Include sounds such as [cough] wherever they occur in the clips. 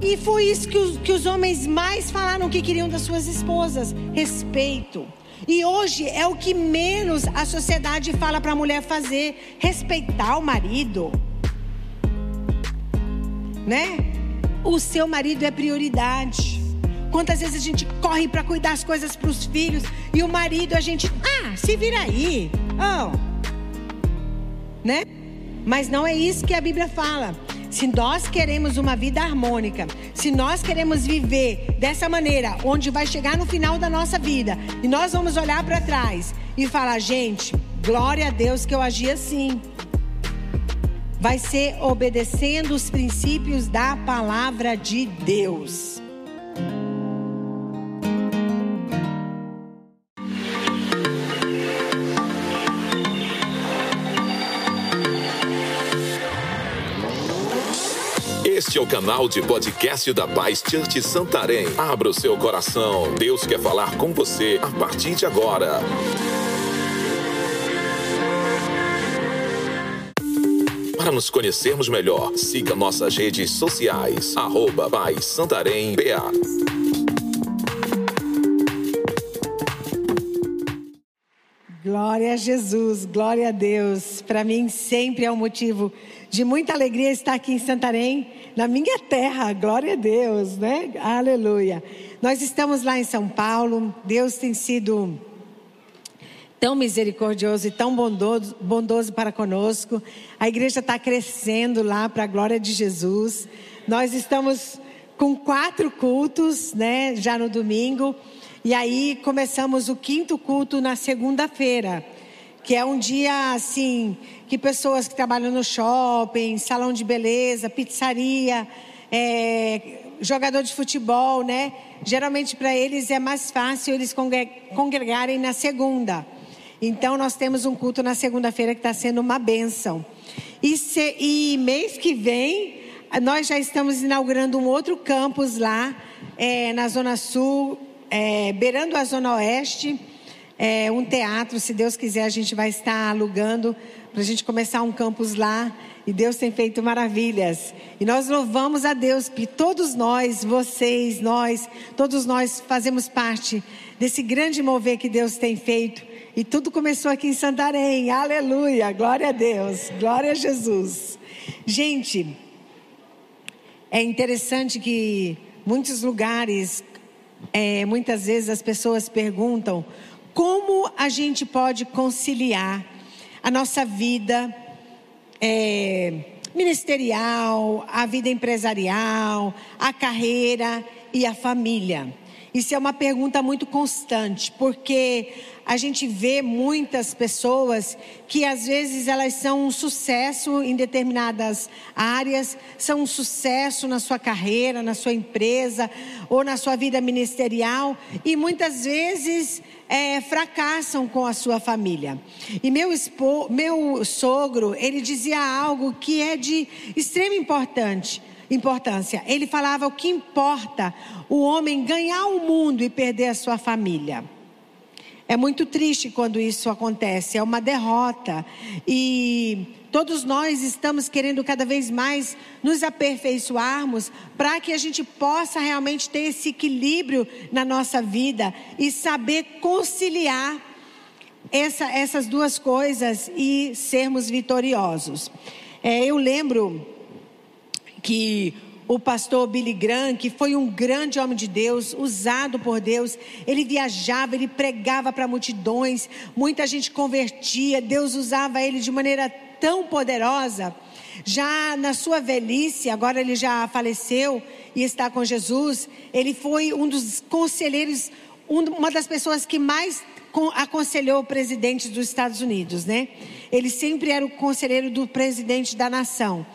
E foi isso que os, que os homens mais falaram que queriam das suas esposas: respeito. E hoje é o que menos a sociedade fala para a mulher fazer: respeitar o marido. Né? O seu marido é prioridade. Quantas vezes a gente corre para cuidar as coisas para os filhos e o marido a gente, ah, se vira aí. Oh. Né? Mas não é isso que a Bíblia fala. Se nós queremos uma vida harmônica, se nós queremos viver dessa maneira, onde vai chegar no final da nossa vida, e nós vamos olhar para trás e falar, gente, glória a Deus que eu agi assim. Vai ser obedecendo os princípios da palavra de Deus. É o canal de podcast da Paz Church Santarém. Abra o seu coração. Deus quer falar com você a partir de agora. Para nos conhecermos melhor, siga nossas redes sociais. Arroba Paz Santarém. Glória a Jesus, glória a Deus. Para mim sempre é um motivo de muita alegria estar aqui em Santarém, na minha terra. Glória a Deus, né? Aleluia. Nós estamos lá em São Paulo. Deus tem sido tão misericordioso e tão bondoso, bondoso para conosco. A igreja está crescendo lá para a glória de Jesus. Nós estamos com quatro cultos, né? Já no domingo. E aí começamos o quinto culto na segunda-feira, que é um dia assim que pessoas que trabalham no shopping, salão de beleza, pizzaria, é, jogador de futebol, né? Geralmente para eles é mais fácil eles congregarem na segunda. Então nós temos um culto na segunda-feira que está sendo uma bênção. E, se, e mês que vem nós já estamos inaugurando um outro campus lá é, na Zona Sul é, beirando a Zona Oeste, é, um teatro, se Deus quiser, a gente vai estar alugando para a gente começar um campus lá. E Deus tem feito maravilhas. E nós louvamos a Deus que todos nós, vocês, nós, todos nós fazemos parte desse grande mover que Deus tem feito. E tudo começou aqui em Santarém. Aleluia! Glória a Deus! Glória a Jesus! Gente, é interessante que muitos lugares é, muitas vezes as pessoas perguntam como a gente pode conciliar a nossa vida é, ministerial, a vida empresarial, a carreira e a família. Isso é uma pergunta muito constante, porque a gente vê muitas pessoas que às vezes elas são um sucesso em determinadas áreas, são um sucesso na sua carreira, na sua empresa ou na sua vida ministerial e muitas vezes é, fracassam com a sua família. E meu, meu sogro, ele dizia algo que é de extrema importância importância. Ele falava o que importa o homem ganhar o mundo e perder a sua família. É muito triste quando isso acontece, é uma derrota. E todos nós estamos querendo cada vez mais nos aperfeiçoarmos para que a gente possa realmente ter esse equilíbrio na nossa vida e saber conciliar essa, essas duas coisas e sermos vitoriosos. É, eu lembro que o pastor Billy Graham, que foi um grande homem de Deus, usado por Deus, ele viajava, ele pregava para multidões, muita gente convertia, Deus usava ele de maneira tão poderosa. Já na sua velhice, agora ele já faleceu e está com Jesus, ele foi um dos conselheiros, uma das pessoas que mais aconselhou o presidente dos Estados Unidos, né? Ele sempre era o conselheiro do presidente da nação.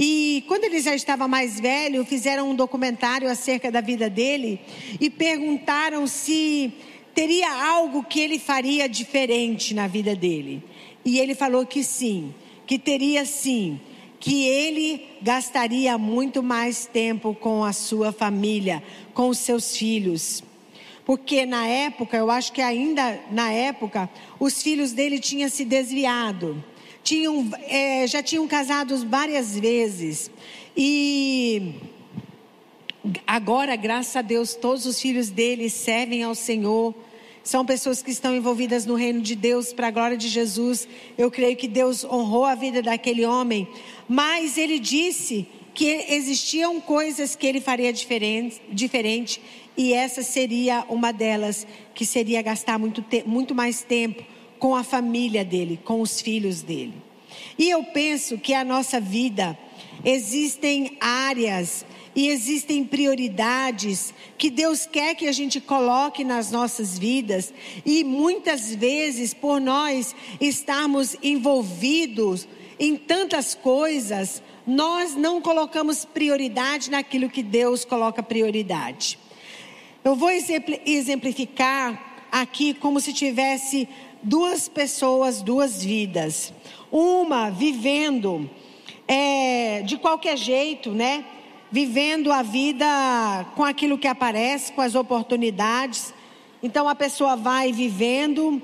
E quando ele já estava mais velho, fizeram um documentário acerca da vida dele e perguntaram se teria algo que ele faria diferente na vida dele. E ele falou que sim, que teria sim, que ele gastaria muito mais tempo com a sua família, com os seus filhos. porque na época, eu acho que ainda na época, os filhos dele tinham se desviado, tinham, é, já tinham casados várias vezes e agora, graças a Deus, todos os filhos dele servem ao Senhor. São pessoas que estão envolvidas no reino de Deus para a glória de Jesus. Eu creio que Deus honrou a vida daquele homem, mas ele disse que existiam coisas que ele faria diferente, diferente e essa seria uma delas, que seria gastar muito, muito mais tempo com a família dele, com os filhos dele. E eu penso que a nossa vida existem áreas e existem prioridades que Deus quer que a gente coloque nas nossas vidas e muitas vezes por nós estarmos envolvidos em tantas coisas, nós não colocamos prioridade naquilo que Deus coloca prioridade. Eu vou exemplificar aqui como se tivesse duas pessoas, duas vidas. Uma vivendo é, de qualquer jeito, né? vivendo a vida com aquilo que aparece, com as oportunidades. Então a pessoa vai vivendo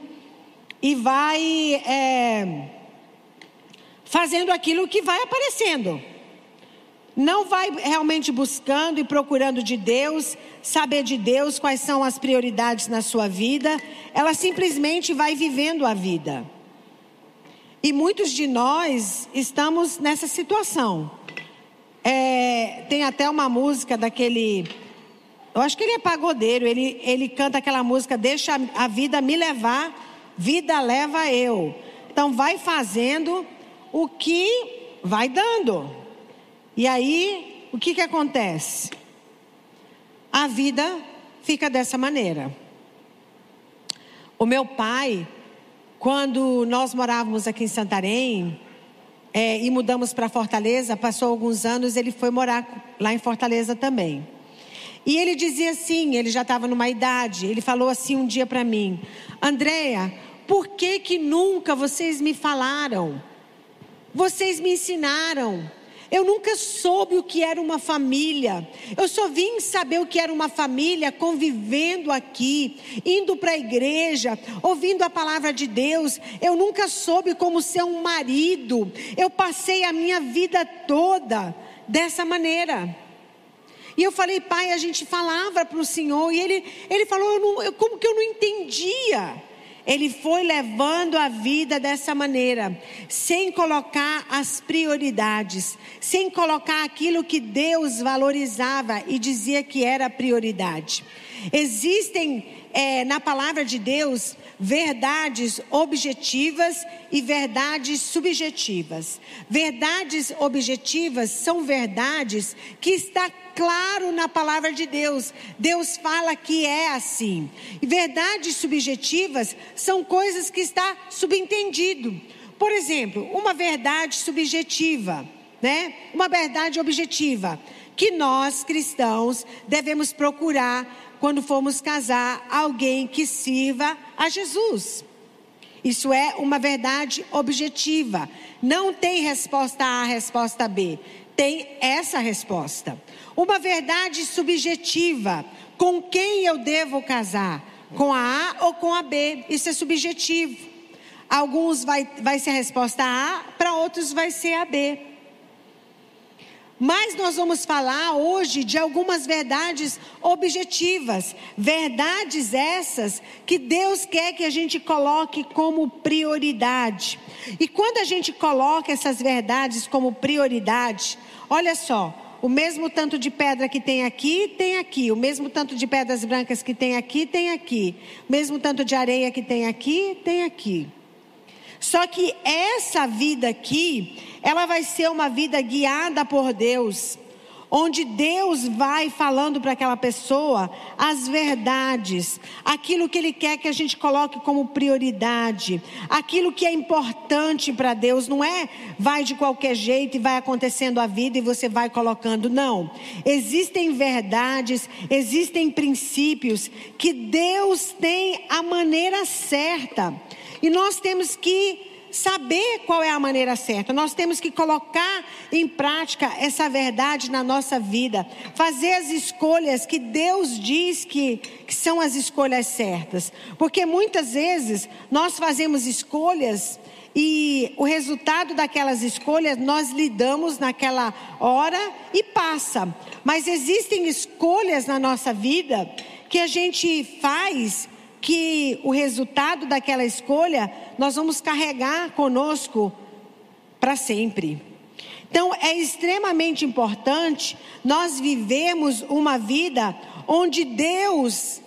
e vai é, fazendo aquilo que vai aparecendo. Não vai realmente buscando e procurando de Deus, saber de Deus quais são as prioridades na sua vida. Ela simplesmente vai vivendo a vida. E muitos de nós estamos nessa situação. É, tem até uma música daquele. Eu acho que ele é pagodeiro. Ele, ele canta aquela música: Deixa a vida me levar, vida leva eu. Então, vai fazendo o que vai dando. E aí, o que, que acontece? A vida fica dessa maneira. O meu pai, quando nós morávamos aqui em Santarém, é, e mudamos para Fortaleza, passou alguns anos, ele foi morar lá em Fortaleza também. E ele dizia assim, ele já estava numa idade, ele falou assim um dia para mim: Andréia, por que que nunca vocês me falaram? Vocês me ensinaram. Eu nunca soube o que era uma família. Eu só vim saber o que era uma família convivendo aqui, indo para a igreja, ouvindo a palavra de Deus. Eu nunca soube como ser um marido. Eu passei a minha vida toda dessa maneira. E eu falei, pai, a gente falava para o Senhor, e ele, ele falou, eu não, eu, como que eu não entendia? Ele foi levando a vida dessa maneira, sem colocar as prioridades, sem colocar aquilo que Deus valorizava e dizia que era prioridade. Existem é, na palavra de Deus verdades objetivas e verdades subjetivas. Verdades objetivas são verdades que está claro na palavra de Deus. Deus fala que é assim. E verdades subjetivas são coisas que está subentendido. Por exemplo, uma verdade subjetiva, né? Uma verdade objetiva que nós cristãos devemos procurar quando formos casar alguém que sirva a Jesus. Isso é uma verdade objetiva. Não tem resposta A, resposta B. Tem essa resposta. Uma verdade subjetiva. Com quem eu devo casar? Com a A ou com a B? Isso é subjetivo. Alguns vai, vai ser a resposta A, para outros vai ser a B. Mas nós vamos falar hoje de algumas verdades objetivas, verdades essas que Deus quer que a gente coloque como prioridade. E quando a gente coloca essas verdades como prioridade, olha só, o mesmo tanto de pedra que tem aqui, tem aqui. O mesmo tanto de pedras brancas que tem aqui, tem aqui. O mesmo tanto de areia que tem aqui, tem aqui. Só que essa vida aqui, ela vai ser uma vida guiada por Deus onde Deus vai falando para aquela pessoa as verdades, aquilo que Ele quer que a gente coloque como prioridade, aquilo que é importante para Deus, não é vai de qualquer jeito e vai acontecendo a vida e você vai colocando, não. Existem verdades, existem princípios que Deus tem a maneira certa e nós temos que saber qual é a maneira certa, nós temos que colocar em prática essa verdade na nossa vida, fazer as escolhas que Deus diz que, que são as escolhas certas, porque muitas vezes nós fazemos escolhas e o resultado daquelas escolhas nós lidamos naquela hora e passa. Mas existem escolhas na nossa vida que a gente faz que o resultado daquela escolha nós vamos carregar conosco para sempre. Então é extremamente importante nós vivemos uma vida onde Deus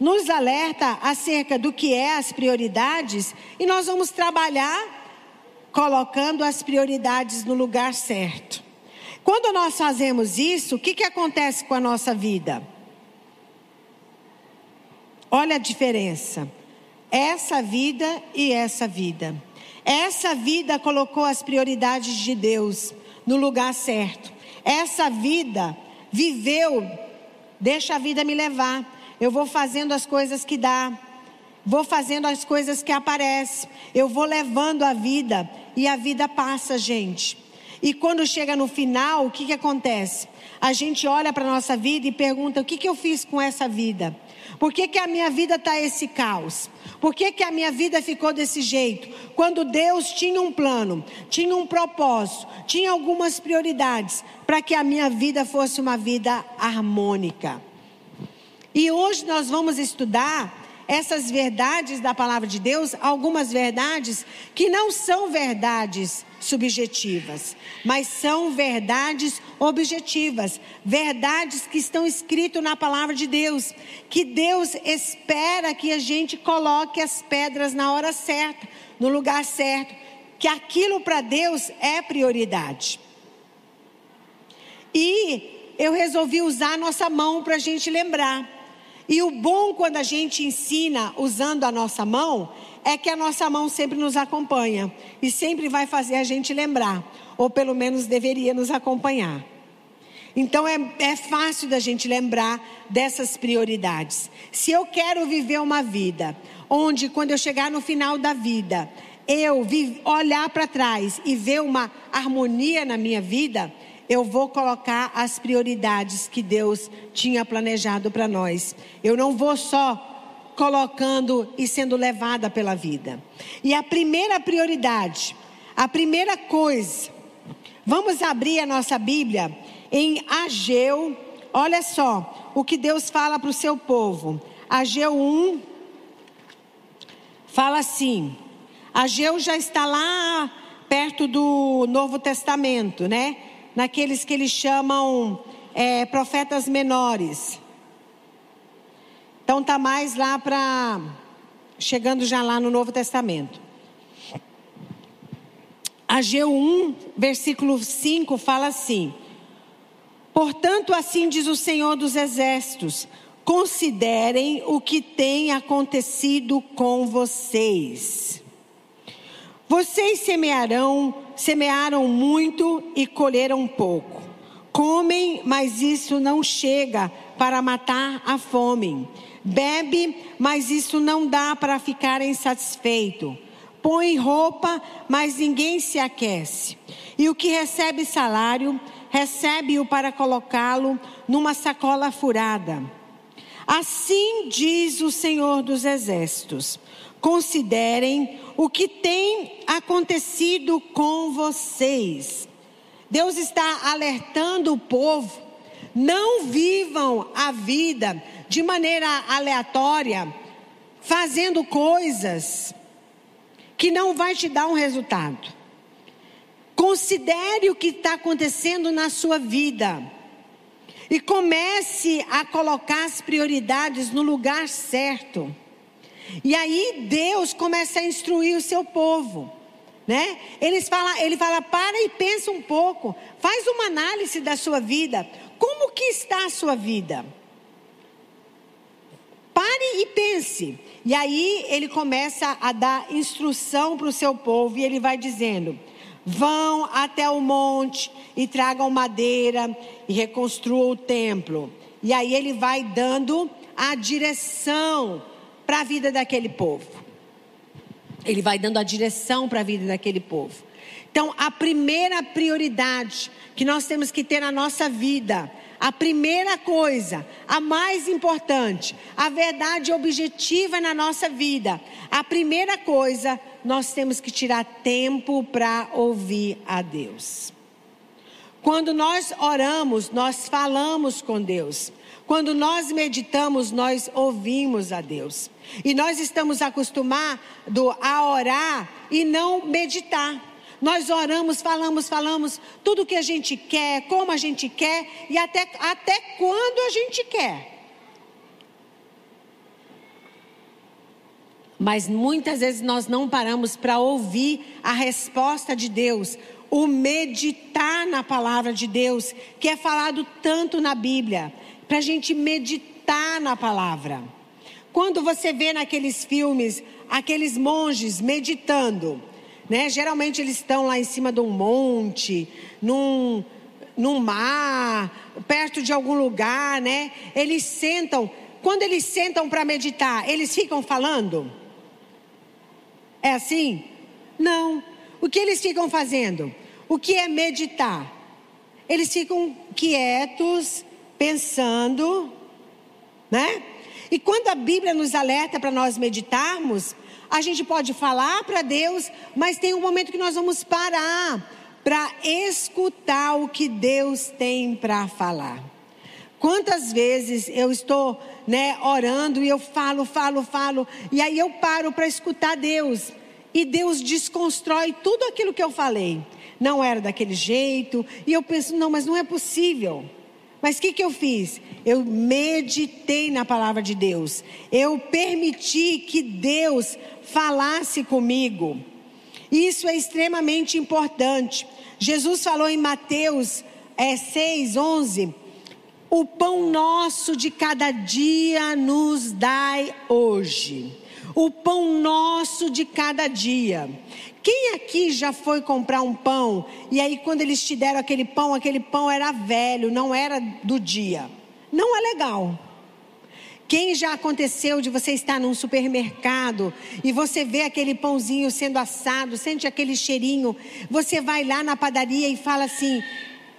nos alerta acerca do que é as prioridades e nós vamos trabalhar colocando as prioridades no lugar certo. Quando nós fazemos isso, o que, que acontece com a nossa vida? Olha a diferença. Essa vida e essa vida. Essa vida colocou as prioridades de Deus no lugar certo. Essa vida viveu, deixa a vida me levar. Eu vou fazendo as coisas que dá. Vou fazendo as coisas que aparecem. Eu vou levando a vida. E a vida passa, gente. E quando chega no final, o que, que acontece? A gente olha para a nossa vida e pergunta: o que, que eu fiz com essa vida? Por que, que a minha vida está esse caos? Por que, que a minha vida ficou desse jeito? Quando Deus tinha um plano, tinha um propósito, tinha algumas prioridades para que a minha vida fosse uma vida harmônica. E hoje nós vamos estudar essas verdades da palavra de Deus, algumas verdades que não são verdades subjetivas, mas são verdades objetivas, verdades que estão escritas na palavra de Deus, que Deus espera que a gente coloque as pedras na hora certa, no lugar certo, que aquilo para Deus é prioridade. E eu resolvi usar a nossa mão para a gente lembrar. E o bom quando a gente ensina usando a nossa mão é que a nossa mão sempre nos acompanha e sempre vai fazer a gente lembrar, ou pelo menos deveria nos acompanhar. Então é, é fácil da gente lembrar dessas prioridades. Se eu quero viver uma vida onde, quando eu chegar no final da vida, eu olhar para trás e ver uma harmonia na minha vida, eu vou colocar as prioridades que Deus tinha planejado para nós. Eu não vou só colocando e sendo levada pela vida. E a primeira prioridade, a primeira coisa, vamos abrir a nossa Bíblia em Ageu, olha só o que Deus fala para o seu povo. Ageu 1 fala assim: Ageu já está lá perto do Novo Testamento, né? naqueles que eles chamam é, profetas menores. Então tá mais lá para chegando já lá no Novo Testamento. Ageu 1, versículo 5 fala assim: Portanto, assim diz o Senhor dos Exércitos: considerem o que tem acontecido com vocês. Vocês semearão, semearam muito e colheram pouco. Comem, mas isso não chega para matar a fome. Bebe, mas isso não dá para ficarem satisfeito. Põe roupa, mas ninguém se aquece. E o que recebe salário, recebe-o para colocá-lo numa sacola furada. Assim diz o Senhor dos Exércitos: considerem o que tem acontecido com vocês. Deus está alertando o povo, não vivam a vida de maneira aleatória, fazendo coisas que não vai te dar um resultado. Considere o que está acontecendo na sua vida e comece a colocar as prioridades no lugar certo. E aí Deus começa a instruir o seu povo. Né? Eles fala, ele fala, para e pensa um pouco, faz uma análise da sua vida. Como que está a sua vida? Pare e pense. E aí ele começa a dar instrução para o seu povo e ele vai dizendo: vão até o monte e tragam madeira e reconstruam o templo. E aí ele vai dando a direção para a vida daquele povo. Ele vai dando a direção para a vida daquele povo. Então, a primeira prioridade que nós temos que ter na nossa vida, a primeira coisa, a mais importante, a verdade objetiva na nossa vida, a primeira coisa, nós temos que tirar tempo para ouvir a Deus. Quando nós oramos, nós falamos com Deus. Quando nós meditamos, nós ouvimos a Deus. E nós estamos acostumados a orar e não meditar. Nós oramos, falamos, falamos tudo o que a gente quer, como a gente quer e até, até quando a gente quer. Mas muitas vezes nós não paramos para ouvir a resposta de Deus, o meditar na palavra de Deus, que é falado tanto na Bíblia, para a gente meditar na palavra. Quando você vê naqueles filmes aqueles monges meditando, né? Geralmente eles estão lá em cima de um monte, num, num mar, perto de algum lugar, né? Eles sentam. Quando eles sentam para meditar, eles ficam falando? É assim? Não. O que eles ficam fazendo? O que é meditar? Eles ficam quietos, pensando, né? E quando a Bíblia nos alerta para nós meditarmos, a gente pode falar para Deus, mas tem um momento que nós vamos parar para escutar o que Deus tem para falar. Quantas vezes eu estou, né, orando e eu falo, falo, falo, e aí eu paro para escutar Deus. E Deus desconstrói tudo aquilo que eu falei. Não era daquele jeito, e eu penso, não, mas não é possível. Mas o que, que eu fiz? Eu meditei na palavra de Deus. Eu permiti que Deus falasse comigo. Isso é extremamente importante. Jesus falou em Mateus é, 6, 11: O pão nosso de cada dia nos dai hoje. O pão nosso de cada dia. Quem aqui já foi comprar um pão e aí quando eles te deram aquele pão, aquele pão era velho, não era do dia? Não é legal. Quem já aconteceu de você estar num supermercado e você vê aquele pãozinho sendo assado, sente aquele cheirinho, você vai lá na padaria e fala assim: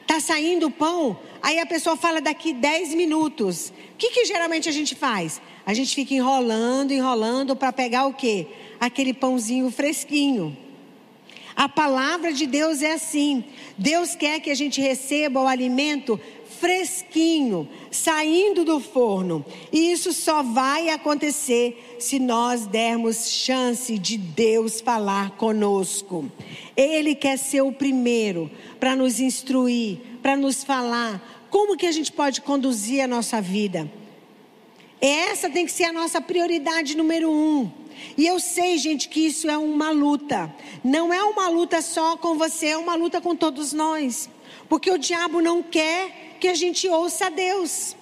tá saindo o pão? Aí a pessoa fala daqui 10 minutos. O que, que geralmente a gente faz? A gente fica enrolando, enrolando para pegar o quê? Aquele pãozinho fresquinho. A palavra de Deus é assim. Deus quer que a gente receba o alimento fresquinho, saindo do forno. E isso só vai acontecer se nós dermos chance de Deus falar conosco. Ele quer ser o primeiro para nos instruir, para nos falar como que a gente pode conduzir a nossa vida. Essa tem que ser a nossa prioridade número um. E eu sei, gente, que isso é uma luta. Não é uma luta só com você, é uma luta com todos nós. Porque o diabo não quer que a gente ouça a Deus.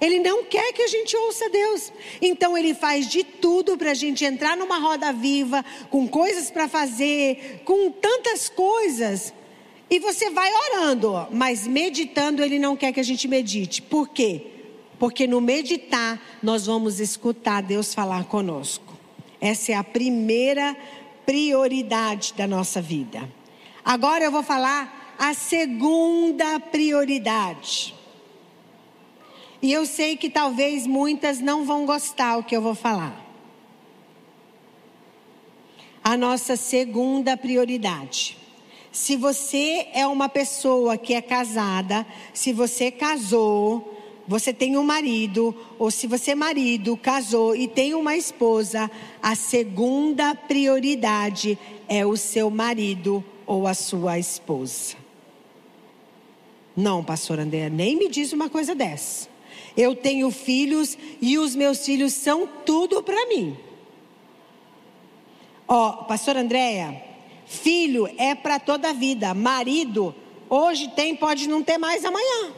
Ele não quer que a gente ouça Deus. Então ele faz de tudo para a gente entrar numa roda viva, com coisas para fazer, com tantas coisas. E você vai orando, mas meditando ele não quer que a gente medite. Por quê? Porque no meditar nós vamos escutar Deus falar conosco. Essa é a primeira prioridade da nossa vida. Agora eu vou falar a segunda prioridade. E eu sei que talvez muitas não vão gostar o que eu vou falar. A nossa segunda prioridade. Se você é uma pessoa que é casada, se você casou, você tem um marido, ou se você é marido, casou e tem uma esposa, a segunda prioridade é o seu marido ou a sua esposa. Não, pastor André, nem me diz uma coisa dessa. Eu tenho filhos e os meus filhos são tudo para mim. Ó, oh, pastor Andréia, filho é para toda a vida, marido hoje tem, pode não ter mais amanhã.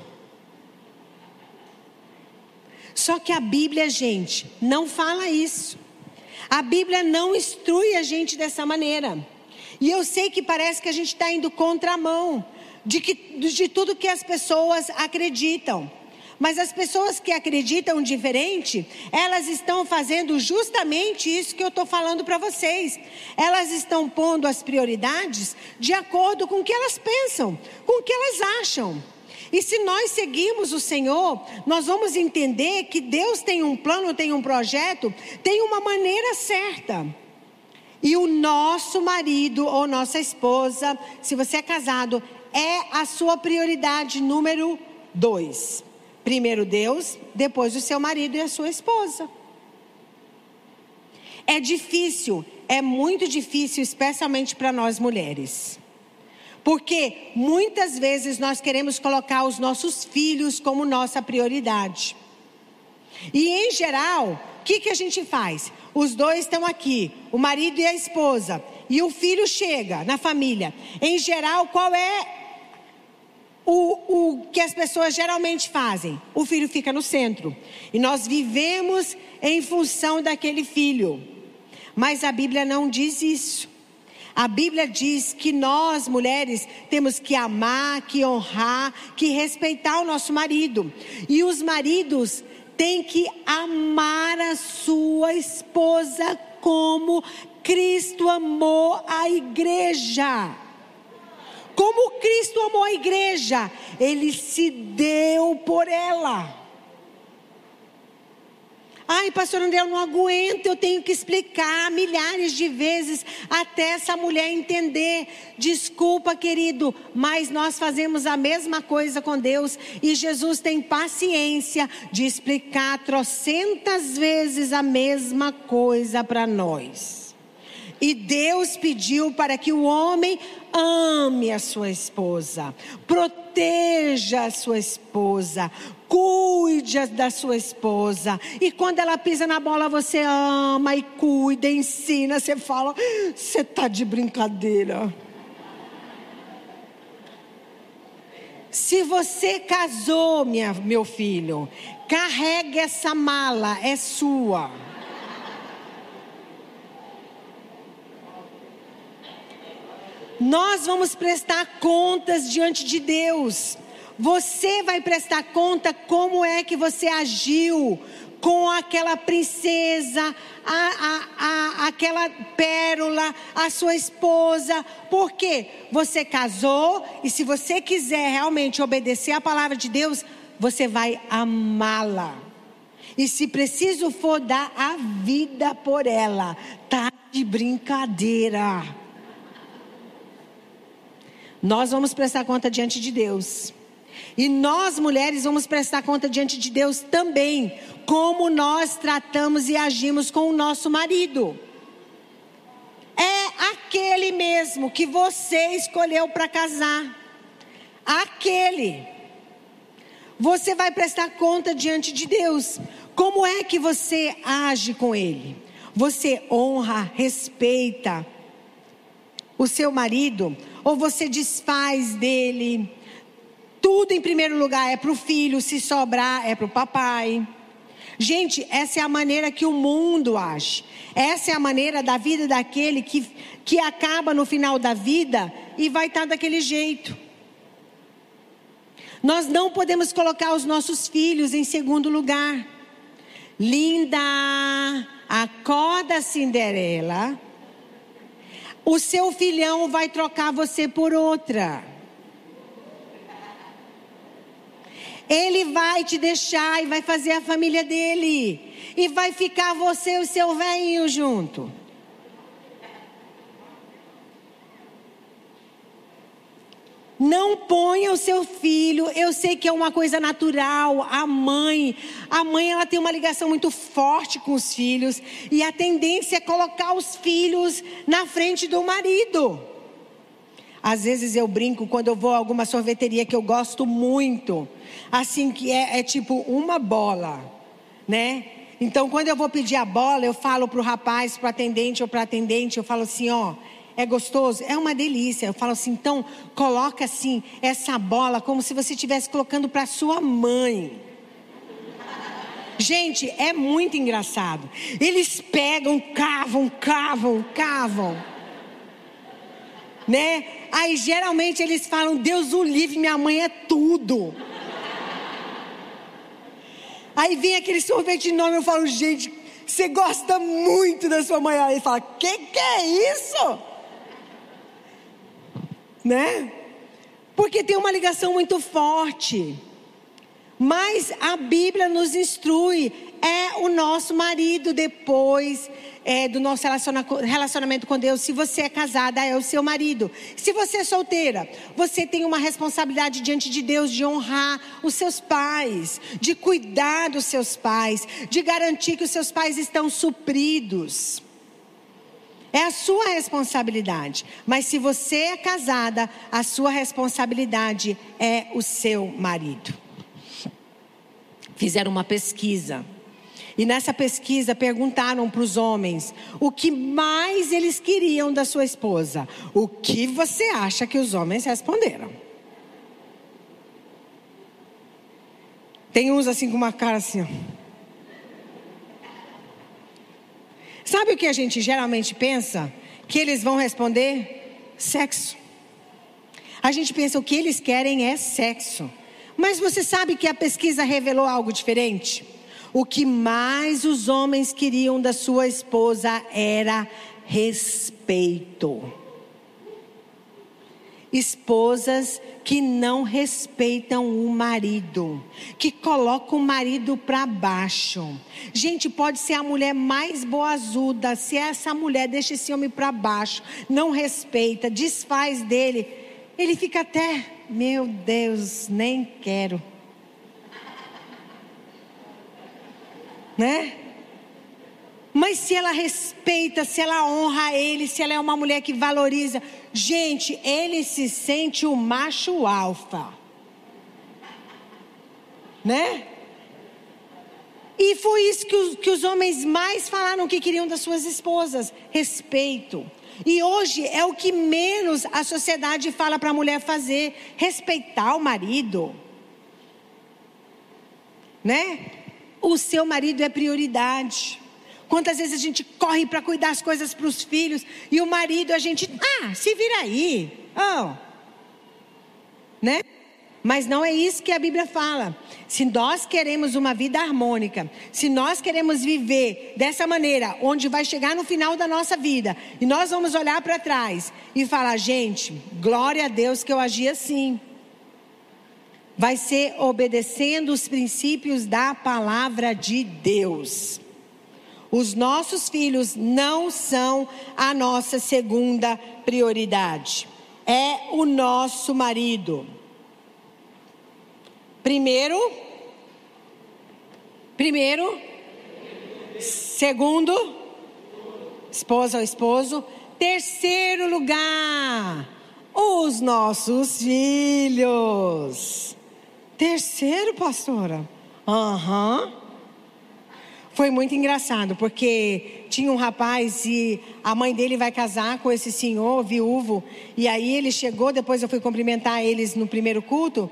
Só que a Bíblia, gente, não fala isso. A Bíblia não instrui a gente dessa maneira. E eu sei que parece que a gente está indo contramão de, que, de tudo que as pessoas acreditam. Mas as pessoas que acreditam diferente, elas estão fazendo justamente isso que eu estou falando para vocês. Elas estão pondo as prioridades de acordo com o que elas pensam, com o que elas acham. E se nós seguirmos o Senhor, nós vamos entender que Deus tem um plano, tem um projeto, tem uma maneira certa. E o nosso marido ou nossa esposa, se você é casado, é a sua prioridade número dois. Primeiro Deus, depois o seu marido e a sua esposa. É difícil, é muito difícil, especialmente para nós mulheres. Porque muitas vezes nós queremos colocar os nossos filhos como nossa prioridade. E em geral, o que, que a gente faz? Os dois estão aqui, o marido e a esposa, e o filho chega na família. Em geral, qual é o, o que as pessoas geralmente fazem? O filho fica no centro. E nós vivemos em função daquele filho. Mas a Bíblia não diz isso. A Bíblia diz que nós, mulheres, temos que amar, que honrar, que respeitar o nosso marido. E os maridos têm que amar a sua esposa como Cristo amou a igreja. Como Cristo amou a igreja, ele se deu por ela. Ai, pastor André, eu não aguento, eu tenho que explicar milhares de vezes até essa mulher entender. Desculpa, querido, mas nós fazemos a mesma coisa com Deus e Jesus tem paciência de explicar trocentas vezes a mesma coisa para nós. E Deus pediu para que o homem ame a sua esposa, proteja a sua esposa, cuide da sua esposa. E quando ela pisa na bola, você ama e cuida, ensina. Você fala, você está de brincadeira. Se você casou, minha, meu filho, carregue essa mala, é sua. Nós vamos prestar contas diante de Deus. Você vai prestar conta como é que você agiu com aquela princesa, a, a, a, aquela pérola, a sua esposa. Porque você casou e se você quiser realmente obedecer a palavra de Deus, você vai amá-la. E se preciso for dar a vida por ela, tá de brincadeira. Nós vamos prestar conta diante de Deus. E nós, mulheres, vamos prestar conta diante de Deus também, como nós tratamos e agimos com o nosso marido. É aquele mesmo que você escolheu para casar. Aquele. Você vai prestar conta diante de Deus. Como é que você age com ele? Você honra, respeita o seu marido? Ou você desfaz dele. Tudo em primeiro lugar é para o filho, se sobrar é para o papai. Gente, essa é a maneira que o mundo age. Essa é a maneira da vida daquele que, que acaba no final da vida e vai estar daquele jeito. Nós não podemos colocar os nossos filhos em segundo lugar. Linda, acorda Cinderela o seu filhão vai trocar você por outra. Ele vai te deixar e vai fazer a família dele. E vai ficar você e o seu velhinho junto. Não ponha o seu filho. Eu sei que é uma coisa natural. A mãe, a mãe ela tem uma ligação muito forte com os filhos e a tendência é colocar os filhos na frente do marido. Às vezes eu brinco quando eu vou a alguma sorveteria que eu gosto muito, assim que é, é tipo uma bola, né? Então quando eu vou pedir a bola, eu falo para o rapaz, para o atendente ou para atendente, eu falo assim, ó, é gostoso? É uma delícia. Eu falo assim, então coloca assim essa bola como se você estivesse colocando para sua mãe. Gente, é muito engraçado. Eles pegam, cavam, cavam, cavam. Né? Aí geralmente eles falam: Deus o livre, minha mãe é tudo. Aí vem aquele sorvete enorme, eu falo, gente, você gosta muito da sua mãe. Aí fala, que que é isso? Né? Porque tem uma ligação muito forte. Mas a Bíblia nos instrui, é o nosso marido depois é, do nosso relacionamento com Deus. Se você é casada, é o seu marido. Se você é solteira, você tem uma responsabilidade diante de Deus de honrar os seus pais, de cuidar dos seus pais, de garantir que os seus pais estão supridos. É a sua responsabilidade. Mas se você é casada, a sua responsabilidade é o seu marido fizeram uma pesquisa. E nessa pesquisa perguntaram para os homens o que mais eles queriam da sua esposa. O que você acha que os homens responderam? Tem uns assim com uma cara assim. Sabe o que a gente geralmente pensa? Que eles vão responder sexo. A gente pensa o que eles querem é sexo. Mas você sabe que a pesquisa revelou algo diferente? O que mais os homens queriam da sua esposa era respeito. Esposas que não respeitam o marido, que colocam o marido para baixo. Gente, pode ser a mulher mais boazuda, se essa mulher deixa esse homem para baixo, não respeita, desfaz dele, ele fica até, meu Deus, nem quero. Né? Mas se ela respeita, se ela honra ele, se ela é uma mulher que valoriza, gente, ele se sente o macho alfa. Né? E foi isso que os, que os homens mais falaram que queriam das suas esposas: respeito. E hoje é o que menos a sociedade fala para a mulher fazer: respeitar o marido. Né? O seu marido é prioridade. Quantas vezes a gente corre para cuidar as coisas para os filhos e o marido a gente, ah, se vira aí. Oh. Né? Mas não é isso que a Bíblia fala. Se nós queremos uma vida harmônica, se nós queremos viver dessa maneira, onde vai chegar no final da nossa vida, e nós vamos olhar para trás e falar: gente, glória a Deus que eu agi assim. Vai ser obedecendo os princípios da palavra de Deus. Os nossos filhos não são a nossa segunda prioridade, é o nosso marido. Primeiro, primeiro, segundo, esposa ou esposo. Terceiro lugar, os nossos filhos. Terceiro, pastora. Aham. Uhum. Foi muito engraçado, porque tinha um rapaz e a mãe dele vai casar com esse senhor viúvo. E aí ele chegou, depois eu fui cumprimentar eles no primeiro culto.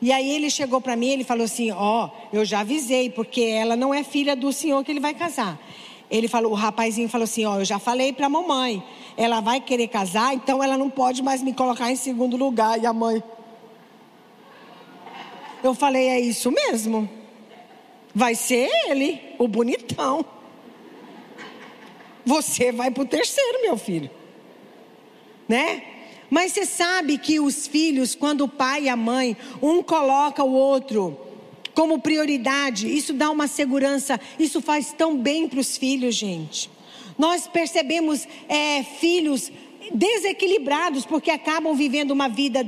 E aí ele chegou para mim, ele falou assim: "Ó, oh, eu já avisei, porque ela não é filha do senhor que ele vai casar". Ele falou, o rapazinho falou assim: "Ó, oh, eu já falei para a mamãe, ela vai querer casar, então ela não pode mais me colocar em segundo lugar". E a mãe Eu falei: "É isso mesmo. Vai ser ele, o bonitão. Você vai para o terceiro, meu filho. Né? Mas você sabe que os filhos, quando o pai e a mãe, um coloca o outro como prioridade, isso dá uma segurança, isso faz tão bem para os filhos, gente. Nós percebemos é, filhos desequilibrados porque acabam vivendo uma vida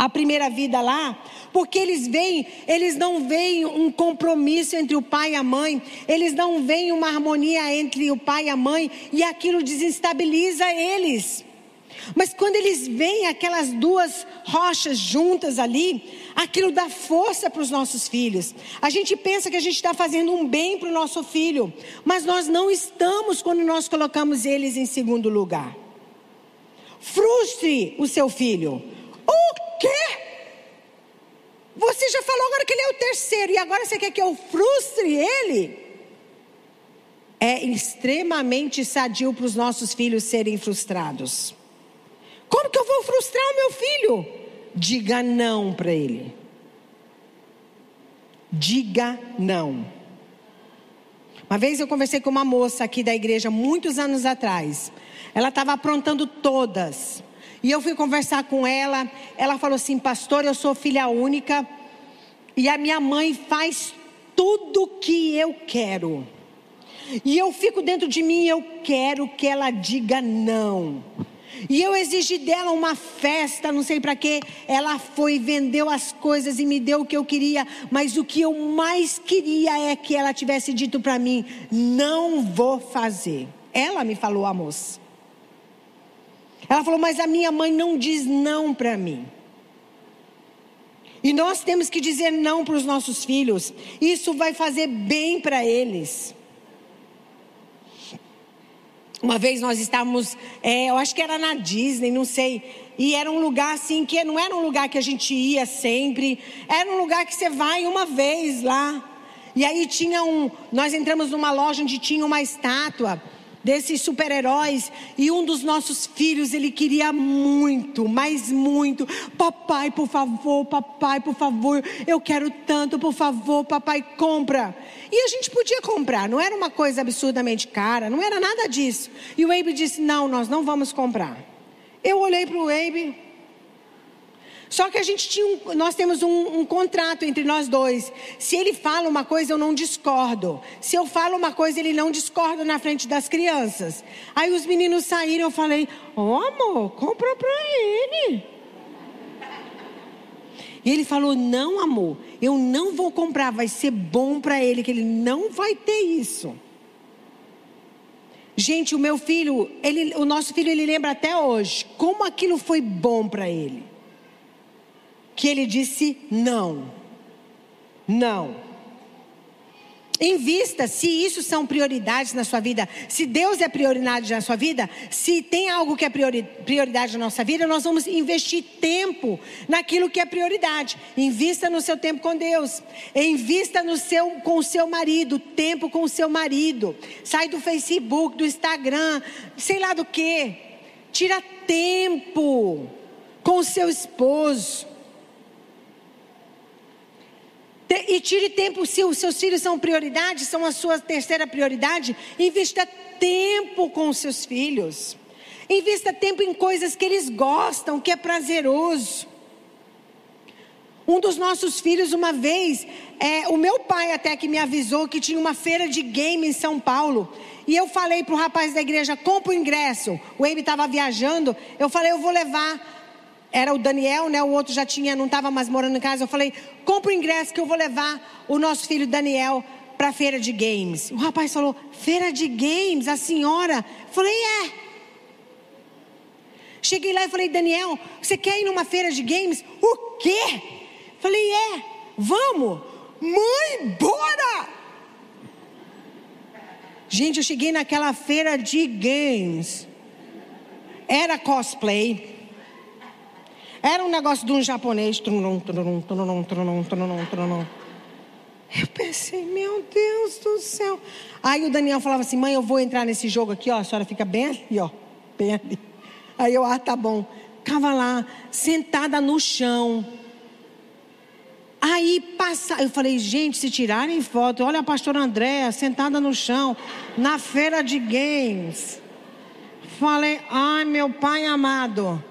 a primeira vida lá, porque eles veem, eles não veem um compromisso entre o pai e a mãe, eles não veem uma harmonia entre o pai e a mãe, e aquilo desestabiliza eles. Mas quando eles veem aquelas duas rochas juntas ali, aquilo dá força para os nossos filhos. A gente pensa que a gente está fazendo um bem para o nosso filho, mas nós não estamos quando nós colocamos eles em segundo lugar. Frustre o seu filho. O quê? Você já falou agora que ele é o terceiro e agora você quer que eu frustre ele? É extremamente sadio para os nossos filhos serem frustrados. Como que eu vou frustrar o meu filho? Diga não para ele. Diga não. Uma vez eu conversei com uma moça aqui da igreja, muitos anos atrás. Ela estava aprontando todas. E eu fui conversar com ela. Ela falou assim: Pastor, eu sou filha única. E a minha mãe faz tudo que eu quero. E eu fico dentro de mim, eu quero que ela diga não. E eu exigi dela uma festa, não sei para quê. Ela foi, vendeu as coisas e me deu o que eu queria. Mas o que eu mais queria é que ela tivesse dito para mim: não vou fazer. Ela me falou, a moça. Ela falou, mas a minha mãe não diz não para mim. E nós temos que dizer não para os nossos filhos. Isso vai fazer bem para eles. Uma vez nós estávamos, é, eu acho que era na Disney, não sei. E era um lugar assim que não era um lugar que a gente ia sempre. Era um lugar que você vai uma vez lá. E aí tinha um. Nós entramos numa loja onde tinha uma estátua desses super-heróis e um dos nossos filhos ele queria muito, mas muito. Papai, por favor, papai, por favor, eu quero tanto, por favor, papai, compra. E a gente podia comprar, não era uma coisa absurdamente cara, não era nada disso. E o Abe disse: "Não, nós não vamos comprar". Eu olhei para o Abe, só que a gente tinha um, nós temos um, um, contrato entre nós dois. Se ele fala uma coisa, eu não discordo. Se eu falo uma coisa, ele não discorda na frente das crianças. Aí os meninos saíram, eu falei: "Ô oh, amor, compra para ele". E ele falou: "Não, amor, eu não vou comprar, vai ser bom para ele que ele não vai ter isso". Gente, o meu filho, ele, o nosso filho, ele lembra até hoje como aquilo foi bom para ele que ele disse não. Não. Invista se isso são prioridades na sua vida. Se Deus é prioridade na sua vida, se tem algo que é prioridade na nossa vida, nós vamos investir tempo naquilo que é prioridade. Invista no seu tempo com Deus. Invista no seu, com o seu marido, tempo com o seu marido. Sai do Facebook, do Instagram, sei lá do que. Tira tempo com o seu esposo. E tire tempo, se os seus filhos são prioridade, são a sua terceira prioridade, invista tempo com os seus filhos. Invista tempo em coisas que eles gostam, que é prazeroso. Um dos nossos filhos, uma vez, é, o meu pai até que me avisou que tinha uma feira de game em São Paulo. E eu falei para o rapaz da igreja: compra o ingresso. O Abe estava viajando. Eu falei: eu vou levar era o Daniel, né? O outro já tinha, não estava mais morando em casa. Eu falei: compra o ingresso que eu vou levar o nosso filho Daniel para a feira de games. O rapaz falou: feira de games, a senhora? Eu falei: é. Cheguei lá e falei: Daniel, você quer ir numa feira de games? O quê? Falei: é. Vamos. Mãe, bora! Gente, eu cheguei naquela feira de games. Era cosplay era um negócio de um japonês. Eu pensei, meu Deus do céu. Aí o Daniel falava assim: mãe, eu vou entrar nesse jogo aqui, ó. A senhora fica bem ali, ó. Bem ali. Aí eu, ah, tá bom. Ficava lá, sentada no chão. Aí passa, eu falei, gente, se tirarem foto, olha a pastora Andréa sentada no chão, na feira de games. Falei, ai meu pai amado.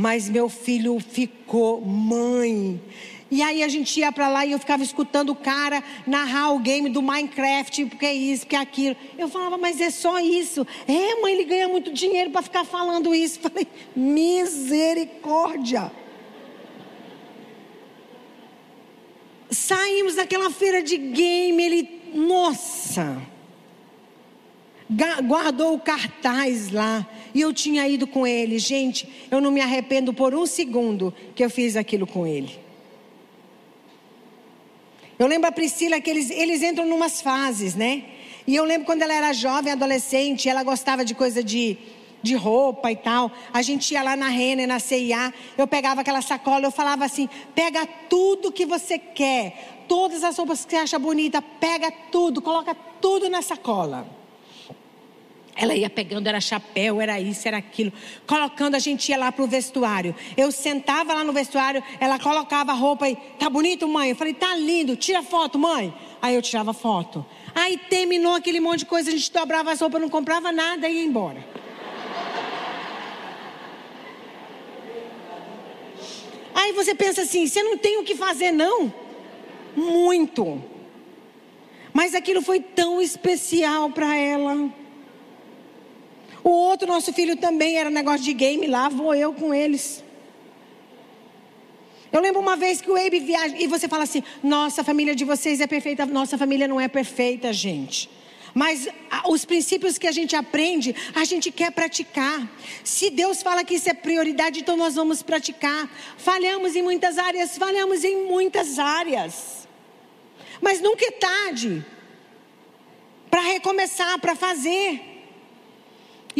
Mas meu filho ficou mãe. E aí a gente ia para lá e eu ficava escutando o cara narrar o game do Minecraft, porque é isso, porque é aquilo. Eu falava, mas é só isso. É, mãe, ele ganha muito dinheiro para ficar falando isso. [laughs] Falei, misericórdia. Saímos daquela feira de game, ele, nossa guardou o cartaz lá. E eu tinha ido com ele. Gente, eu não me arrependo por um segundo que eu fiz aquilo com ele. Eu lembro a Priscila que eles, eles entram numas fases, né? E eu lembro quando ela era jovem, adolescente, ela gostava de coisa de, de roupa e tal. A gente ia lá na Renner, na CIA, eu pegava aquela sacola, eu falava assim: pega tudo que você quer, todas as roupas que você acha bonita, pega tudo, coloca tudo na sacola. Ela ia pegando, era chapéu, era isso, era aquilo. Colocando, a gente ia lá pro vestuário. Eu sentava lá no vestuário, ela colocava a roupa e, tá bonito, mãe? Eu falei, tá lindo, tira foto, mãe. Aí eu tirava foto. Aí terminou aquele monte de coisa, a gente dobrava as roupas, não comprava nada e ia embora. Aí você pensa assim, você não tem o que fazer, não? Muito. Mas aquilo foi tão especial para ela. O outro nosso filho também era negócio de game, lá vou eu com eles. Eu lembro uma vez que o Abe viaja e você fala assim: nossa, a família de vocês é perfeita, nossa família não é perfeita, gente. Mas os princípios que a gente aprende, a gente quer praticar. Se Deus fala que isso é prioridade, então nós vamos praticar. Falhamos em muitas áreas, falhamos em muitas áreas. Mas nunca é tarde para recomeçar, para fazer.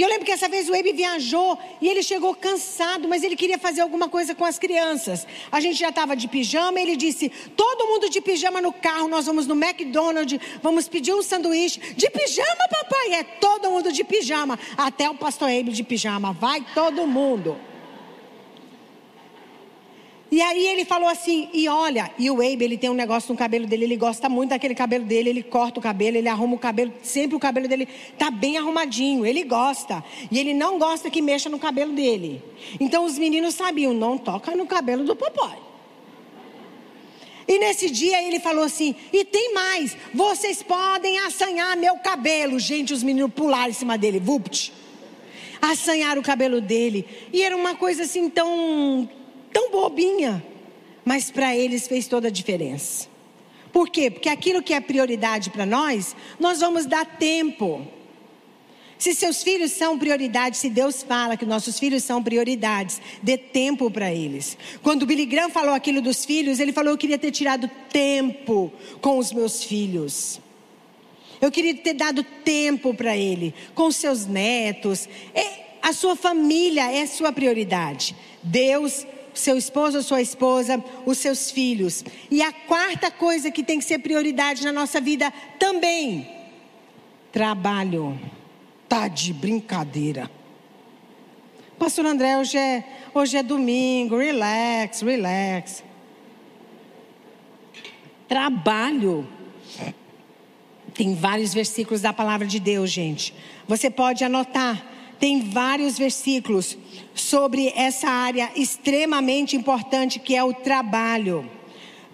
E eu lembro que essa vez o Ebe viajou e ele chegou cansado, mas ele queria fazer alguma coisa com as crianças. A gente já estava de pijama, ele disse: todo mundo de pijama no carro, nós vamos no McDonald's, vamos pedir um sanduíche. De pijama, papai? É todo mundo de pijama. Até o pastor Ebe de pijama. Vai todo mundo. E aí ele falou assim, e olha, e o Abe, ele tem um negócio no cabelo dele, ele gosta muito daquele cabelo dele, ele corta o cabelo, ele arruma o cabelo, sempre o cabelo dele tá bem arrumadinho, ele gosta. E ele não gosta que mexa no cabelo dele. Então os meninos sabiam, não toca no cabelo do papai. E nesse dia ele falou assim: e tem mais, vocês podem assanhar meu cabelo. Gente, os meninos pularam em cima dele, vupt. Assanhar o cabelo dele. E era uma coisa assim tão tão bobinha, mas para eles fez toda a diferença. Por quê? Porque aquilo que é prioridade para nós, nós vamos dar tempo. Se seus filhos são prioridade, se Deus fala que nossos filhos são prioridades, dê tempo para eles. Quando Billy Graham falou aquilo dos filhos, ele falou: Eu queria ter tirado tempo com os meus filhos. Eu queria ter dado tempo para ele, com seus netos. É, a sua família é sua prioridade. Deus seu esposo ou sua esposa, os seus filhos. E a quarta coisa que tem que ser prioridade na nossa vida também: trabalho. Tá de brincadeira. Pastor André, hoje é, hoje é domingo, relax, relax. Trabalho. Tem vários versículos da palavra de Deus, gente. Você pode anotar tem vários versículos sobre essa área extremamente importante que é o trabalho.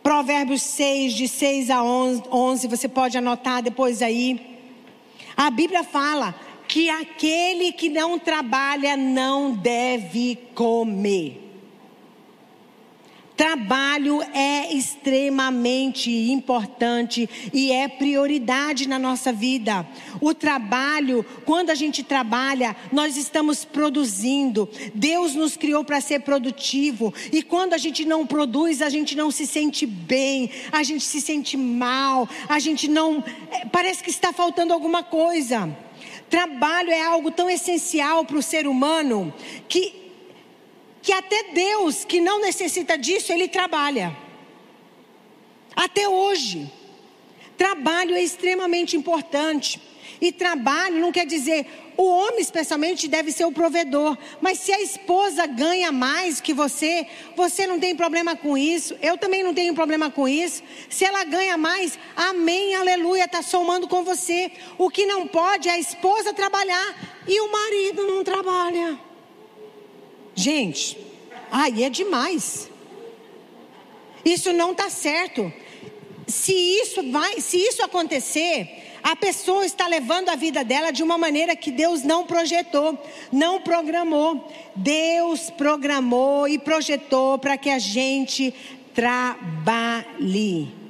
Provérbios 6, de 6 a 11, você pode anotar depois aí. A Bíblia fala que aquele que não trabalha não deve comer. Trabalho é extremamente importante e é prioridade na nossa vida. O trabalho, quando a gente trabalha, nós estamos produzindo. Deus nos criou para ser produtivo. E quando a gente não produz, a gente não se sente bem, a gente se sente mal, a gente não. É, parece que está faltando alguma coisa. Trabalho é algo tão essencial para o ser humano que que até Deus, que não necessita disso, ele trabalha. Até hoje. Trabalho é extremamente importante. E trabalho não quer dizer, o homem especialmente deve ser o provedor. Mas se a esposa ganha mais que você, você não tem problema com isso. Eu também não tenho problema com isso. Se ela ganha mais, amém, aleluia, está somando com você. O que não pode é a esposa trabalhar e o marido não trabalha. Gente, aí é demais. Isso não está certo. Se isso vai, se isso acontecer, a pessoa está levando a vida dela de uma maneira que Deus não projetou, não programou. Deus programou e projetou para que a gente trabalhe.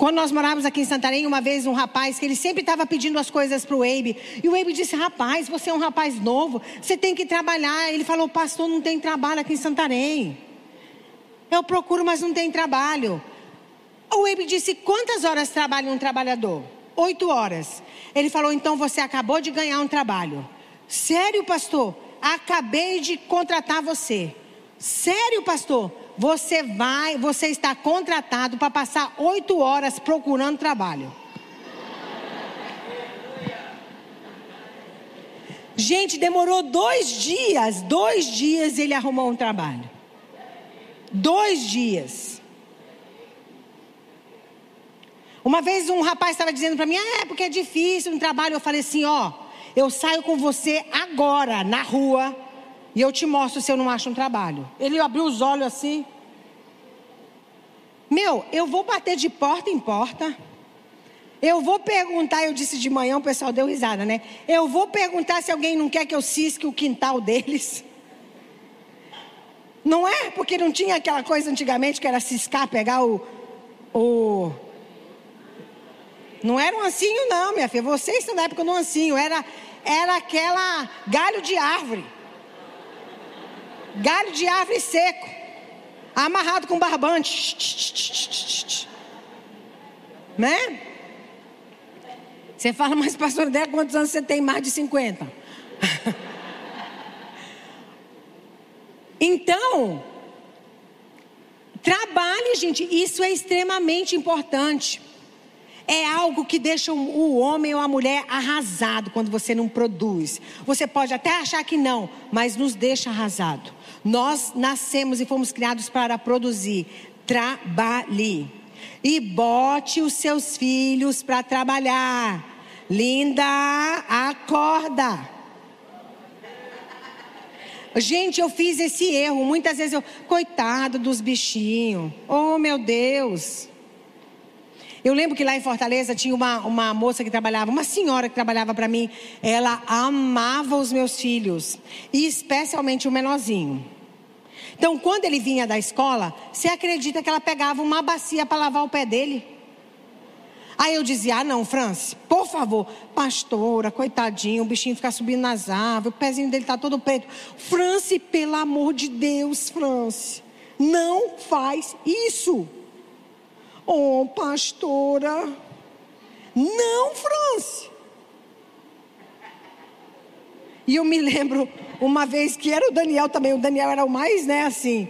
Quando nós morávamos aqui em Santarém, uma vez um rapaz que ele sempre estava pedindo as coisas para o Abe. E o Abe disse: Rapaz, você é um rapaz novo, você tem que trabalhar. Ele falou: Pastor, não tem trabalho aqui em Santarém. Eu procuro, mas não tem trabalho. O Abe disse: Quantas horas trabalha um trabalhador? Oito horas. Ele falou: Então você acabou de ganhar um trabalho. Sério, pastor? Acabei de contratar você. Sério, pastor? você vai, você está contratado para passar oito horas procurando trabalho. Gente, demorou dois dias, dois dias ele arrumou um trabalho. Dois dias. Uma vez um rapaz estava dizendo para mim, ah, é porque é difícil um trabalho. Eu falei assim, ó, eu saio com você agora na rua e eu te mostro se eu não acho um trabalho. Ele abriu os olhos assim. Meu, eu vou bater de porta em porta. Eu vou perguntar, eu disse de manhã, o pessoal deu risada, né? Eu vou perguntar se alguém não quer que eu cisque o quintal deles. Não é? Porque não tinha aquela coisa antigamente que era ciscar, pegar o. o não era um ancinho, não, minha filha. Vocês estão na época do ancinho. Era, era aquela galho de árvore. Galho de árvore seco. Amarrado com barbante. Né? Você fala, mas pastor André, quantos anos você tem? Mais de 50. [laughs] então, trabalhe, gente. Isso é extremamente importante. É algo que deixa o homem ou a mulher arrasado quando você não produz. Você pode até achar que não, mas nos deixa arrasado. Nós nascemos e fomos criados para produzir. Trabalhe. E bote os seus filhos para trabalhar. Linda, acorda. Gente, eu fiz esse erro. Muitas vezes eu, coitado dos bichinhos. Oh, meu Deus. Eu lembro que lá em Fortaleza tinha uma, uma moça que trabalhava, uma senhora que trabalhava para mim. Ela amava os meus filhos, e especialmente o menorzinho. Então, quando ele vinha da escola, você acredita que ela pegava uma bacia para lavar o pé dele? Aí eu dizia: Ah, não, Franci, por favor, pastora, coitadinho, o bichinho fica subindo nas árvores, o pezinho dele está todo preto. Franci, pelo amor de Deus, Franci, não faz isso. Oh, pastora. Não, Franci. E eu me lembro uma vez que era o Daniel também, o Daniel era o mais, né, assim.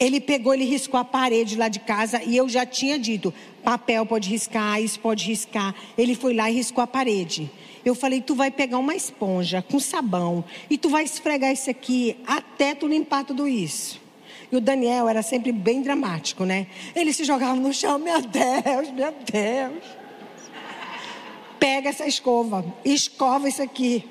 Ele pegou, ele riscou a parede lá de casa e eu já tinha dito: papel pode riscar, isso pode riscar. Ele foi lá e riscou a parede. Eu falei: tu vai pegar uma esponja com sabão e tu vai esfregar isso aqui até tu limpar tudo isso. E o Daniel era sempre bem dramático, né? Ele se jogava no chão, meu Deus, meu Deus. Pega essa escova, escova isso aqui.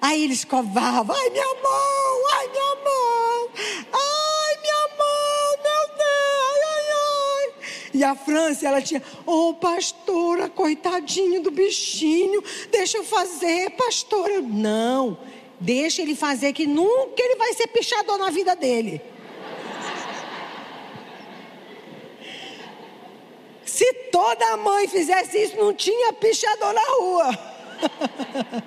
Aí ele escovava, ai minha mão, ai minha mão, ai minha mão, meu Deus, ai, ai. E a França, ela tinha, ô oh, pastora, coitadinho do bichinho, deixa eu fazer, pastora. Não, deixa ele fazer que nunca ele vai ser pichador na vida dele. Se toda mãe fizesse isso, não tinha pichador na rua. [laughs]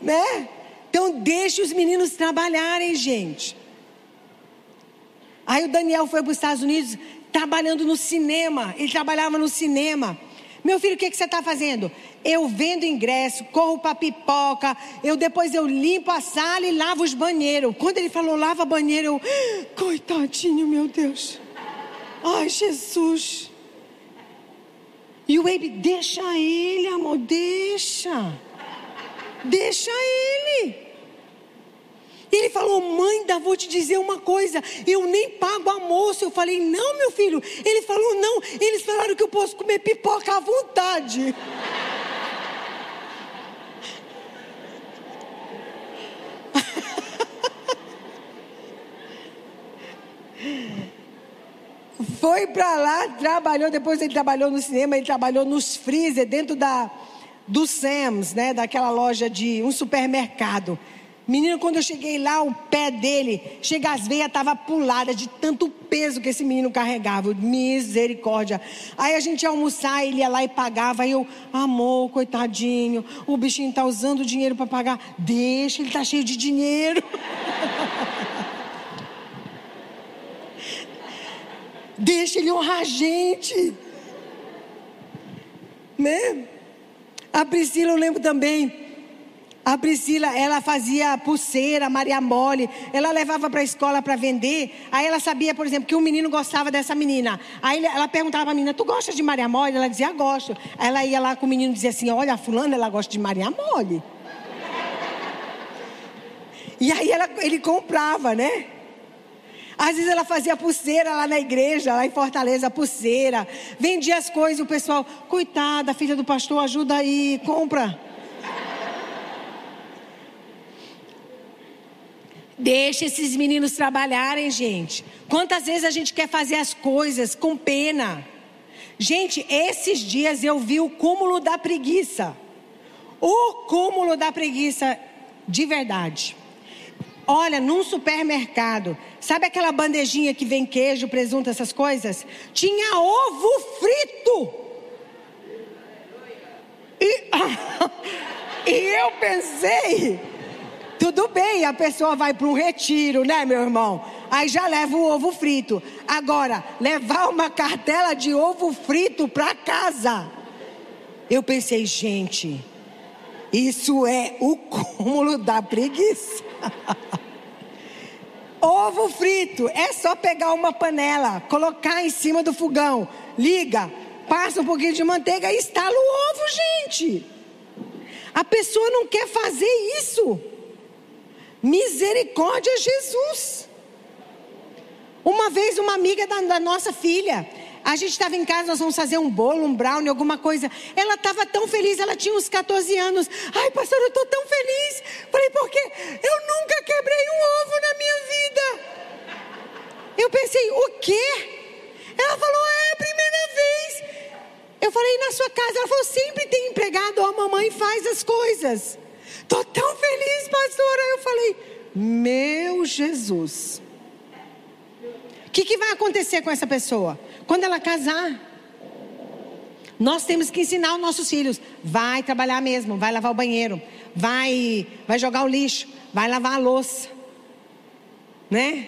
né? Então deixe os meninos trabalharem, gente. Aí o Daniel foi para os Estados Unidos trabalhando no cinema. Ele trabalhava no cinema. Meu filho, o que, que você está fazendo? Eu vendo ingresso, corro para pipoca, eu depois eu limpo a sala e lavo os banheiros. Quando ele falou lava banheiro, eu, coitadinho, meu Deus. Ai, Jesus. E o Abe, deixa ele, amor, deixa. Deixa ele. Ele falou, mãe, ainda vou te dizer uma coisa, eu nem pago almoço. Eu falei, não, meu filho. Ele falou, não, eles falaram que eu posso comer pipoca à vontade. Foi para lá, trabalhou, depois ele trabalhou no cinema, ele trabalhou nos freezer, dentro da, do Sam's, né, daquela loja de um supermercado. Menino, quando eu cheguei lá, o pé dele, chega as veias, estava pulada de tanto peso que esse menino carregava. Misericórdia. Aí a gente ia almoçar, ele ia lá e pagava. Aí eu, amor, coitadinho, o bichinho está usando o dinheiro para pagar. Deixa, ele está cheio de dinheiro. [laughs] Deixa ele honrar a gente. Né? A Priscila, eu lembro também. A Priscila, ela fazia pulseira, Maria Mole, ela levava para a escola para vender. Aí ela sabia, por exemplo, que um menino gostava dessa menina. Aí ela perguntava para a menina: Tu gosta de Maria Mole? Ela dizia: Gosto. Aí ela ia lá com o menino e dizia assim: Olha, a fulana, ela gosta de Maria Mole. E aí ela, ele comprava, né? Às vezes ela fazia pulseira lá na igreja, lá em Fortaleza, pulseira. Vendia as coisas, o pessoal, coitada, filha do pastor, ajuda aí, compra. Deixa esses meninos trabalharem, gente. Quantas vezes a gente quer fazer as coisas com pena? Gente, esses dias eu vi o cúmulo da preguiça. O cúmulo da preguiça de verdade. Olha, num supermercado, sabe aquela bandejinha que vem queijo, presunto, essas coisas? Tinha ovo frito. E, [laughs] e eu pensei, tudo bem, a pessoa vai para um retiro, né, meu irmão? Aí já leva o ovo frito. Agora, levar uma cartela de ovo frito para casa. Eu pensei, gente, isso é o [laughs] cúmulo da preguiça. [laughs] Ovo frito, é só pegar uma panela, colocar em cima do fogão, liga, passa um pouquinho de manteiga e estala o ovo, gente. A pessoa não quer fazer isso. Misericórdia, Jesus. Uma vez, uma amiga da, da nossa filha, a gente estava em casa, nós vamos fazer um bolo, um brownie, alguma coisa. Ela estava tão feliz, ela tinha uns 14 anos. Ai, pastor, eu estou tão feliz. Falei, por quê? Eu nunca quebrei um ovo na minha vida. Eu pensei, o quê? Ela falou, é a primeira vez. Eu falei, na sua casa? Ela falou, sempre tem empregado, a mamãe faz as coisas. Estou tão feliz, pastora. Eu falei, meu Jesus. Que, que vai acontecer com essa pessoa? Quando ela casar, nós temos que ensinar os nossos filhos. Vai trabalhar mesmo, vai lavar o banheiro, vai, vai jogar o lixo, vai lavar a louça. Né?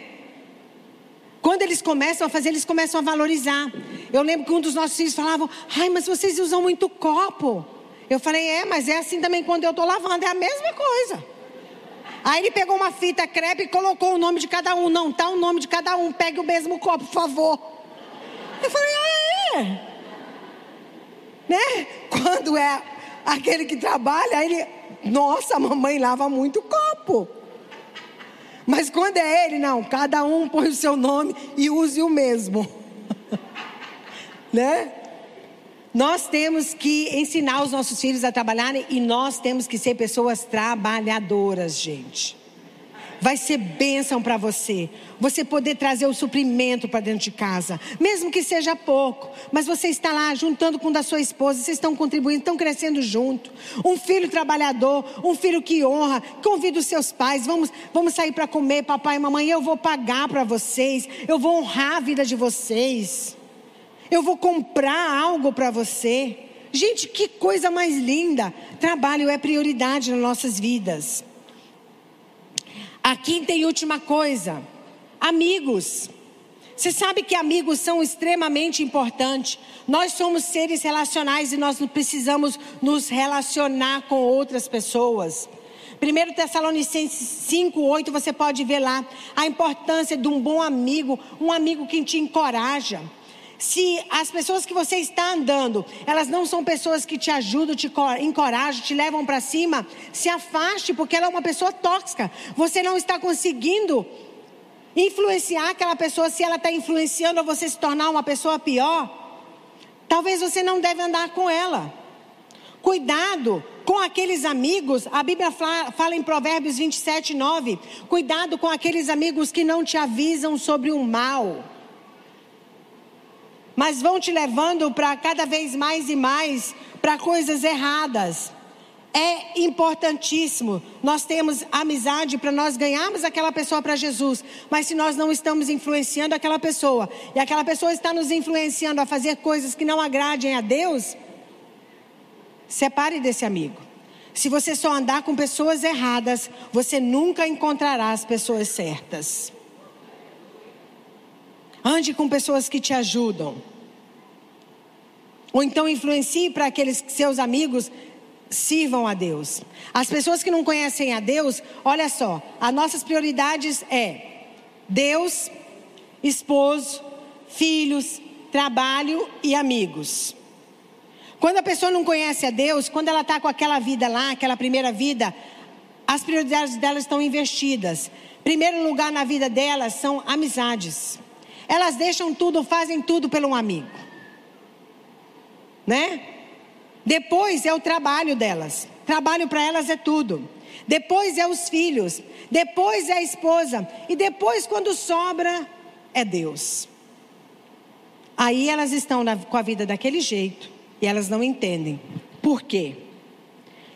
Quando eles começam a fazer, eles começam a valorizar. Eu lembro que um dos nossos filhos falavam: Ai, mas vocês usam muito copo. Eu falei: É, mas é assim também quando eu estou lavando, é a mesma coisa. Aí ele pegou uma fita crepe e colocou o nome de cada um. Não, tá o nome de cada um. Pegue o mesmo copo, por favor. Eu falei, ah, é? Né? Quando é aquele que trabalha, ele, nossa, a mamãe lava muito copo. Mas quando é ele, não, cada um põe o seu nome e use o mesmo. [laughs] né? Nós temos que ensinar os nossos filhos a trabalharem e nós temos que ser pessoas trabalhadoras, gente vai ser bênção para você. Você poder trazer o suprimento para dentro de casa, mesmo que seja pouco, mas você está lá juntando com o da sua esposa, vocês estão contribuindo, estão crescendo junto. Um filho trabalhador, um filho que honra, convida os seus pais, vamos, vamos sair para comer, papai e mamãe, eu vou pagar para vocês, eu vou honrar a vida de vocês. Eu vou comprar algo para você. Gente, que coisa mais linda! Trabalho é prioridade nas nossas vidas. A quinta e última coisa: amigos. Você sabe que amigos são extremamente importantes. Nós somos seres relacionais e nós precisamos nos relacionar com outras pessoas. 1 Tessalonicenses 5, 8, você pode ver lá a importância de um bom amigo, um amigo que te encoraja se as pessoas que você está andando, elas não são pessoas que te ajudam, te encorajam, te levam para cima, se afaste, porque ela é uma pessoa tóxica. Você não está conseguindo influenciar aquela pessoa, se ela está influenciando você se tornar uma pessoa pior, talvez você não deve andar com ela. Cuidado com aqueles amigos, a Bíblia fala, fala em Provérbios 27, 9: cuidado com aqueles amigos que não te avisam sobre o mal mas vão te levando para cada vez mais e mais para coisas erradas. É importantíssimo. Nós temos amizade para nós ganharmos aquela pessoa para Jesus. Mas se nós não estamos influenciando aquela pessoa, e aquela pessoa está nos influenciando a fazer coisas que não agradem a Deus, separe desse amigo. Se você só andar com pessoas erradas, você nunca encontrará as pessoas certas. Ande com pessoas que te ajudam. Ou então influencie para aqueles seus amigos sirvam a Deus. As pessoas que não conhecem a Deus, olha só, as nossas prioridades é Deus, esposo, filhos, trabalho e amigos. Quando a pessoa não conhece a Deus, quando ela está com aquela vida lá, aquela primeira vida, as prioridades delas estão investidas. Primeiro lugar na vida delas são amizades. Elas deixam tudo, fazem tudo pelo um amigo. Né? Depois é o trabalho delas. Trabalho para elas é tudo. Depois é os filhos. Depois é a esposa. E depois, quando sobra, é Deus. Aí elas estão na, com a vida daquele jeito e elas não entendem. Por quê?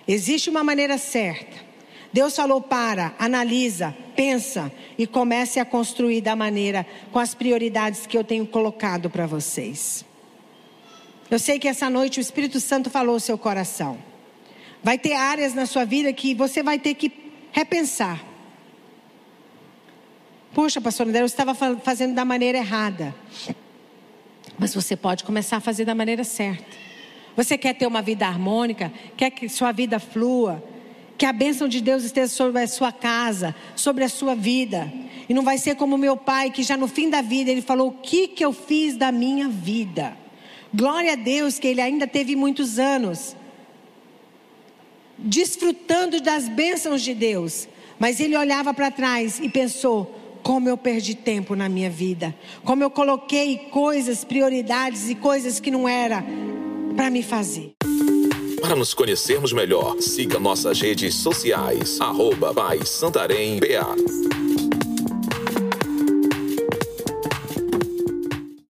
Existe uma maneira certa. Deus falou para, analisa, pensa e comece a construir da maneira com as prioridades que eu tenho colocado para vocês. Eu sei que essa noite o Espírito Santo falou ao seu coração. Vai ter áreas na sua vida que você vai ter que repensar. Poxa, pastor André, eu estava fazendo da maneira errada. Mas você pode começar a fazer da maneira certa. Você quer ter uma vida harmônica? Quer que sua vida flua? Que a bênção de Deus esteja sobre a sua casa, sobre a sua vida. E não vai ser como meu pai, que já no fim da vida ele falou: O que, que eu fiz da minha vida? Glória a Deus que ele ainda teve muitos anos desfrutando das bênçãos de Deus. Mas ele olhava para trás e pensou: como eu perdi tempo na minha vida, como eu coloquei coisas, prioridades e coisas que não era para me fazer. Para nos conhecermos melhor, siga nossas redes sociais, arroba Santarém BA.